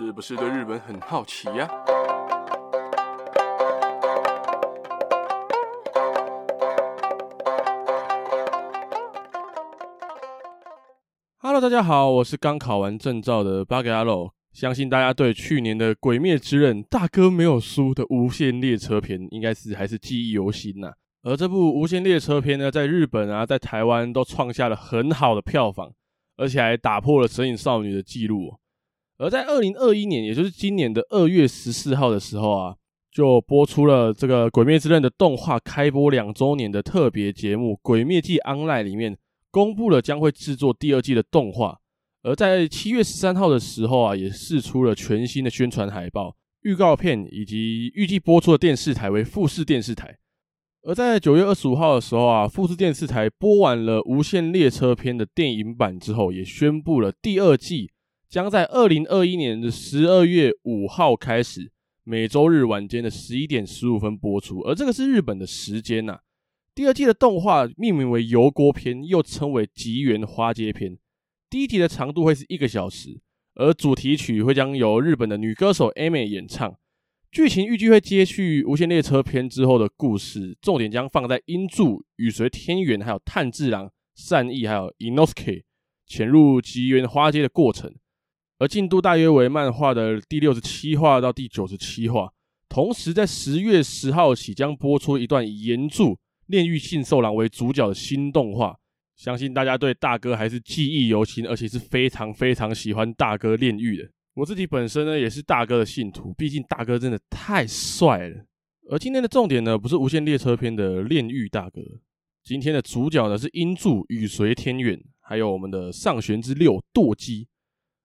是不是对日本很好奇呀？Hello，大家好，我是刚考完证照的八格阿洛。相信大家对去年的《鬼灭之刃》大哥没有输的无限列车篇，应该是还是记忆犹新呐。而这部无限列车篇呢，在日本啊，在台湾都创下了很好的票房，而且还打破了《神隐少女》的记录。而在二零二一年，也就是今年的二月十四号的时候啊，就播出了这个《鬼灭之刃》的动画开播两周年的特别节目《鬼灭记 Online》里面，公布了将会制作第二季的动画。而在七月十三号的时候啊，也释出了全新的宣传海报、预告片，以及预计播出的电视台为富士电视台。而在九月二十五号的时候啊，富士电视台播完了《无限列车篇》的电影版之后，也宣布了第二季。将在二零二一年的十二月五号开始，每周日晚间的十一点十五分播出。而这个是日本的时间呐、第二季的动画命名为油锅篇，又称为吉原花街篇。第一集的长度会是一个小时，而主题曲会将由日本的女歌手 Aimer 演唱。剧情预计会接续无限列车篇之后的故事，重点将放在音柱、雨随天元、还有炭治郎、善逸还有 Inosuke 潜入吉原花街的过程。而进度大约为漫画的第六十七话到第九十七话，同时在十月十号起将播出一段以炎柱炼狱杏寿郎为主角的新动画，相信大家对大哥还是记忆犹新，而且是非常非常喜欢大哥炼狱的。我自己本身呢也是大哥的信徒，毕竟大哥真的太帅了。而今天的重点呢不是无限列车篇的炼狱大哥，今天的主角呢是音柱宇髄天元，还有我们的上弦之六堕姬。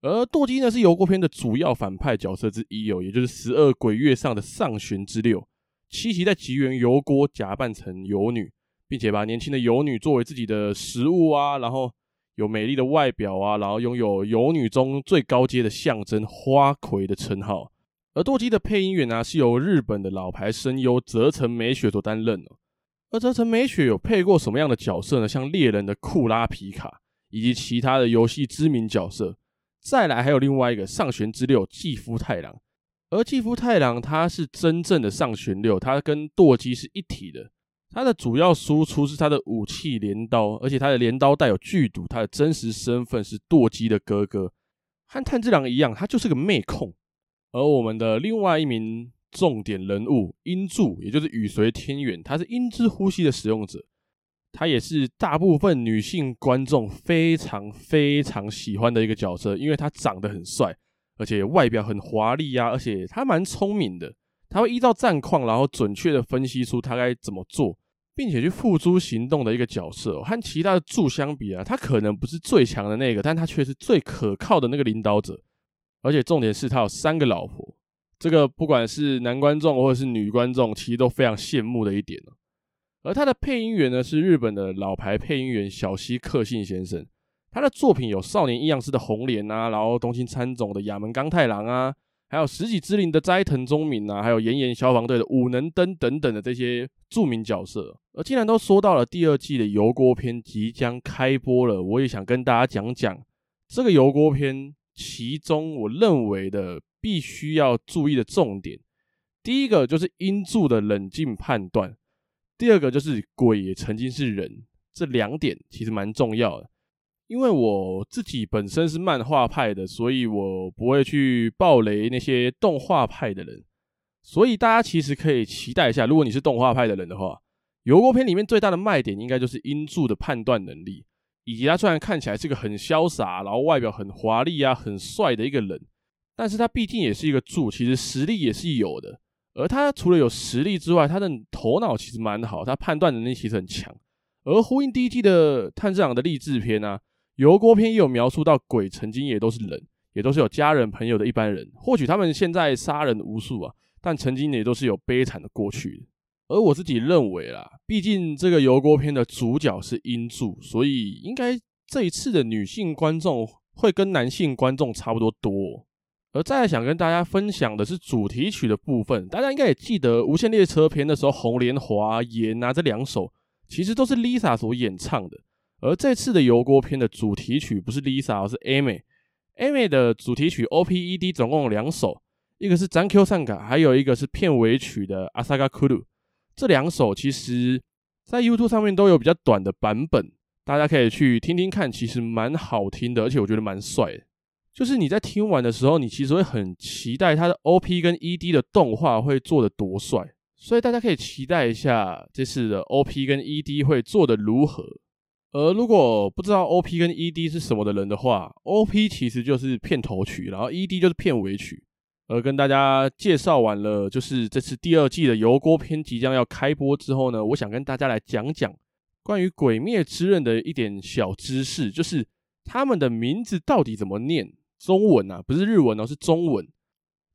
而舵姬呢，是油锅篇的主要反派角色之一哦，也就是十二鬼月上的上弦之六。七夕在吉原油锅假扮成油女，并且把年轻的游女作为自己的食物啊，然后有美丽的外表啊，然后拥有游女中最高阶的象征花魁的称号。而舵姬的配音员呢、啊，是由日本的老牌声优泽城美雪所担任哦。而泽城美雪有配过什么样的角色呢？像猎人的库拉皮卡，以及其他的游戏知名角色。再来还有另外一个上弦之六继夫太郎，而继夫太郎他是真正的上弦六，他跟堕姬是一体的。他的主要输出是他的武器镰刀，而且他的镰刀带有剧毒。他的真实身份是堕姬的哥哥，和炭治郎一样，他就是个妹控。而我们的另外一名重点人物音柱，也就是雨随天元，他是音之呼吸的使用者。他也是大部分女性观众非常非常喜欢的一个角色，因为他长得很帅，而且外表很华丽啊，而且他蛮聪明的。他会依照战况，然后准确的分析出他该怎么做，并且去付诸行动的一个角色。和其他的柱相比啊，他可能不是最强的那个，但他却是最可靠的那个领导者。而且重点是他有三个老婆，这个不管是男观众或者是女观众，其实都非常羡慕的一点哦。而他的配音员呢，是日本的老牌配音员小西克幸先生，他的作品有少年阴阳师的红莲啊，然后东京喰种的亚门刚太郎啊，还有十几之灵的斋藤宗敏啊，还有炎炎消防队的武能登等等的这些著名角色。而既然都说到了第二季的油锅篇即将开播了，我也想跟大家讲讲这个油锅篇，其中我认为的必须要注意的重点，第一个就是音柱的冷静判断。第二个就是鬼也曾经是人，这两点其实蛮重要的。因为我自己本身是漫画派的，所以我不会去爆雷那些动画派的人。所以大家其实可以期待一下，如果你是动画派的人的话，油锅篇里面最大的卖点应该就是音柱的判断能力，以及他虽然看起来是个很潇洒，然后外表很华丽啊、很帅的一个人，但是他毕竟也是一个柱，其实实力也是有的。而他除了有实力之外，他的头脑其实蛮好，他判断能力其实很强。而呼应第一季的炭治郎的励志篇啊，油锅篇也有描述到鬼曾经也都是人，也都是有家人朋友的一般人。或许他们现在杀人无数啊，但曾经也都是有悲惨的过去。而我自己认为啦，毕竟这个油锅篇的主角是音柱，所以应该这一次的女性观众会跟男性观众差不多多。而再想跟大家分享的是主题曲的部分，大家应该也记得《无限列车篇》的时候，红莲华、炎啊这两首其实都是 Lisa 所演唱的。而这次的油锅篇的主题曲不是 Lisa，而是 Amy。Amy 的主题曲 OP-ED 总共有两首，一个是 Zankyo Sanka，还有一个是片尾曲的 Asaga Kuru。这两首其实，在 YouTube 上面都有比较短的版本，大家可以去听听看，其实蛮好听的，而且我觉得蛮帅的。就是你在听完的时候，你其实会很期待它的 OP 跟 ED 的动画会做得多帅，所以大家可以期待一下这次的 OP 跟 ED 会做得如何。而如果不知道 OP 跟 ED 是什么的人的话，OP 其实就是片头曲，然后 ED 就是片尾曲。而跟大家介绍完了，就是这次第二季的油锅篇即将要开播之后呢，我想跟大家来讲讲关于《鬼灭之刃》的一点小知识，就是他们的名字到底怎么念。中文啊，不是日文哦，是中文。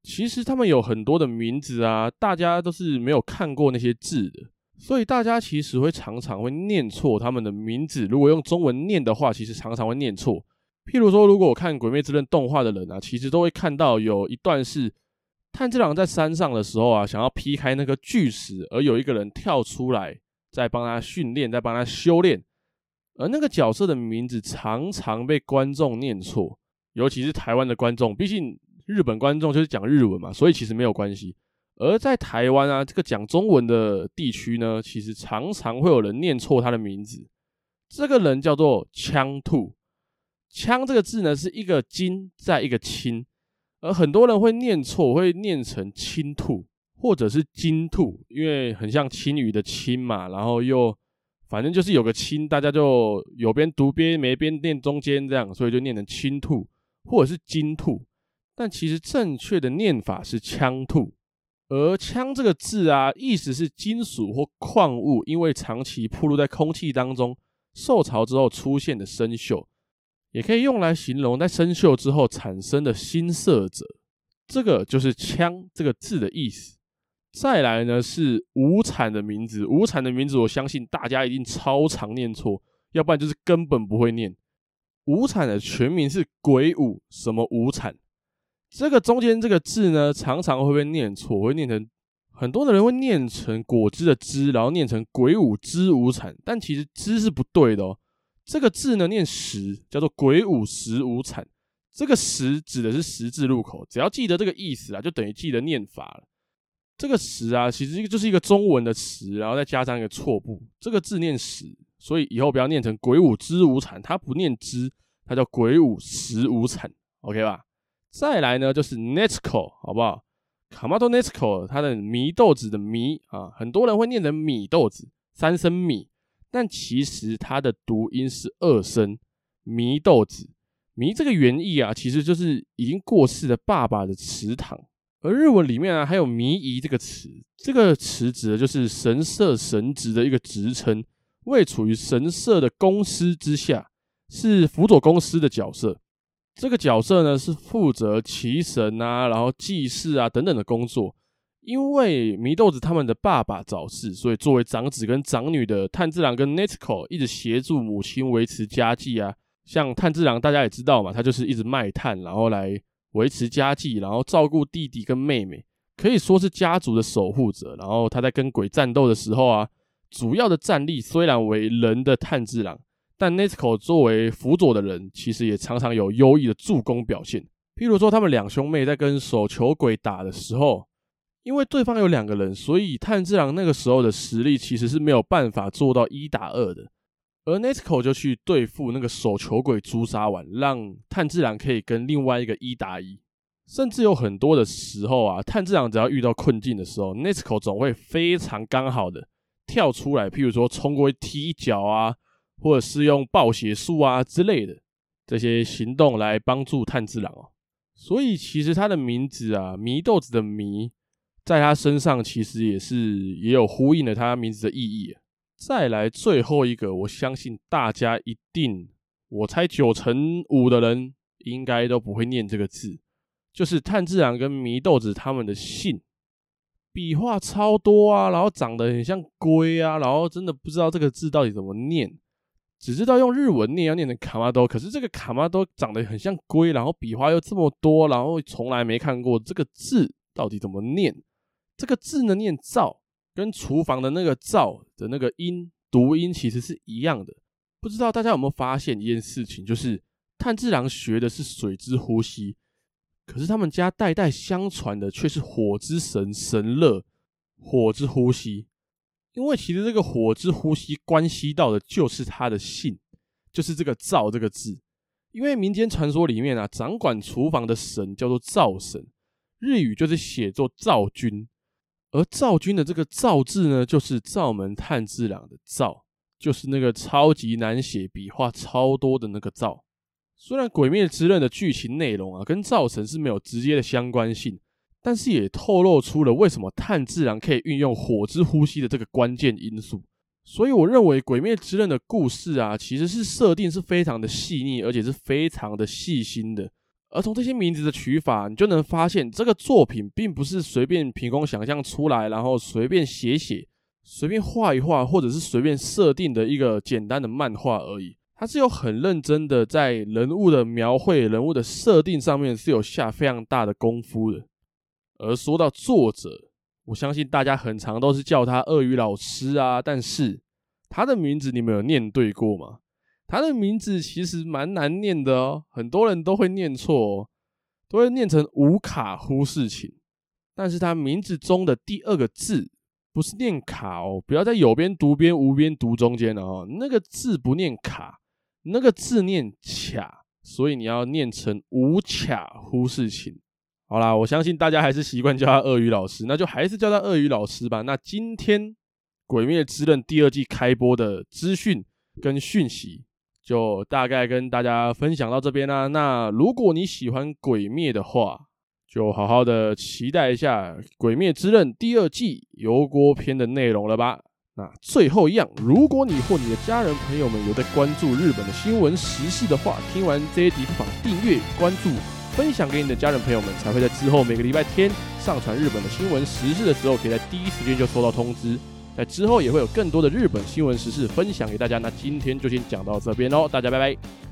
其实他们有很多的名字啊，大家都是没有看过那些字的，所以大家其实会常常会念错他们的名字。如果用中文念的话，其实常常会念错。譬如说，如果我看《鬼灭之刃》动画的人啊，其实都会看到有一段是炭治郎在山上的时候啊，想要劈开那个巨石，而有一个人跳出来，在帮他训练，在帮他修炼，而那个角色的名字常常被观众念错。尤其是台湾的观众，毕竟日本观众就是讲日文嘛，所以其实没有关系。而在台湾啊，这个讲中文的地区呢，其实常常会有人念错他的名字。这个人叫做枪兔，枪这个字呢是一个金再一个青，而很多人会念错，会念成青兔或者是金兔，因为很像青鱼的青嘛，然后又反正就是有个青，大家就有边读边没边念中间这样，所以就念成青兔。或者是金兔，但其实正确的念法是枪兔。而枪这个字啊，意思是金属或矿物，因为长期暴露在空气当中，受潮之后出现的生锈，也可以用来形容在生锈之后产生的新色泽。这个就是枪这个字的意思。再来呢是无产的名字，无产的名字，我相信大家一定超常念错，要不然就是根本不会念。无产的全名是鬼五，什么无产？这个中间这个字呢，常常会被念错，会念成很多的人会念成果汁的汁，然后念成鬼五之无产，但其实汁是不对的哦。这个字呢念十，叫做鬼五十无产。这个十指的是十字路口，只要记得这个意思啊，就等于记得念法了。这个十啊，其实就是一个中文的词，然后再加上一个错部，这个字念十。所以以后不要念成鬼舞之无惨，它不念之，它叫鬼舞十无惨，OK 吧？再来呢，就是 Nezuko，好不好？卡玛多 Nezuko，它的祢豆子的祢啊，很多人会念成米豆子，三声米，但其实它的读音是二声祢豆子。祢这个原意啊，其实就是已经过世的爸爸的祠堂。而日文里面啊，还有祢宜这个词，这个词指的就是神社神职的一个职称。位处于神社的公司之下，是辅佐公司的角色。这个角色呢，是负责祈神啊，然后祭祀啊等等的工作。因为祢豆子他们的爸爸早逝，所以作为长子跟长女的炭治郎跟 Nezuko 一直协助母亲维持家计啊。像炭治郎大家也知道嘛，他就是一直卖炭，然后来维持家计，然后照顾弟弟跟妹妹，可以说是家族的守护者。然后他在跟鬼战斗的时候啊。主要的战力虽然为人的炭治郎，但 Nezuko 作为辅佐的人，其实也常常有优异的助攻表现。譬如说，他们两兄妹在跟手球鬼打的时候，因为对方有两个人，所以炭治郎那个时候的实力其实是没有办法做到一打二的。而 Nezuko 就去对付那个手球鬼朱砂丸，让炭治郎可以跟另外一个一打一。甚至有很多的时候啊，炭治郎只要遇到困境的时候，Nezuko 总会非常刚好的。跳出来，譬如说冲过去踢一脚啊，或者是用暴血术啊之类的这些行动来帮助炭治郎哦。所以其实他的名字啊，祢豆子的祢，在他身上其实也是也有呼应了他名字的意义。再来最后一个，我相信大家一定，我猜九成五的人应该都不会念这个字，就是炭治郎跟祢豆子他们的姓。笔画超多啊，然后长得很像龟啊，然后真的不知道这个字到底怎么念，只知道用日文念要念成卡玛多，可是这个卡玛多长得很像龟，然后笔画又这么多，然后从来没看过这个字到底怎么念。这个字呢念灶，跟厨房的那个灶的那个音读音其实是一样的。不知道大家有没有发现一件事情，就是炭治郎学的是水之呼吸，可是他们家代代相传的却是火之神神乐火之呼吸。因为其实这个火之呼吸关系到的就是他的姓，就是这个灶这个字。因为民间传说里面啊，掌管厨房的神叫做灶神，日语就是写作灶君，而灶君的这个灶字呢，就是灶门炭治郎的灶，就是那个超级难写、笔画超多的那个灶。虽然《鬼灭之刃》的剧情内容啊，跟灶神是没有直接的相关性。但是也透露出了为什么炭治郎可以运用火之呼吸的这个关键因素，所以我认为《鬼灭之刃》的故事啊，其实是设定是非常的细腻，而且是非常的细心的。而从这些名字的取法，你就能发现这个作品并不是随便凭空想象出来，然后随便写写、随便画一画，或者是随便设定的一个简单的漫画而已。他是有很认真的在人物的描绘、人物的设定上面是有下非常大的功夫的。而说到作者，我相信大家很常都是叫他鳄鱼老师啊，但是他的名字你们有念对过吗？他的名字其实蛮难念的哦，很多人都会念错哦，都会念成无卡忽视情。但是他名字中的第二个字不是念卡哦，不要在有边读边无边读中间哦，那个字不念卡，那个字念卡，所以你要念成无卡忽视情。好啦，我相信大家还是习惯叫他鳄鱼老师，那就还是叫他鳄鱼老师吧。那今天《鬼灭之刃》第二季开播的资讯跟讯息，就大概跟大家分享到这边啦。那如果你喜欢《鬼灭》的话，就好好的期待一下《鬼灭之刃》第二季油锅篇的内容了吧。那最后一样，如果你或你的家人朋友们有在关注日本的新闻时事的话，听完这一集不妨订阅关注。分享给你的家人朋友们，才会在之后每个礼拜天上传日本的新闻时事的时候，可以在第一时间就收到通知。在之后也会有更多的日本新闻时事分享给大家。那今天就先讲到这边喽，大家拜拜。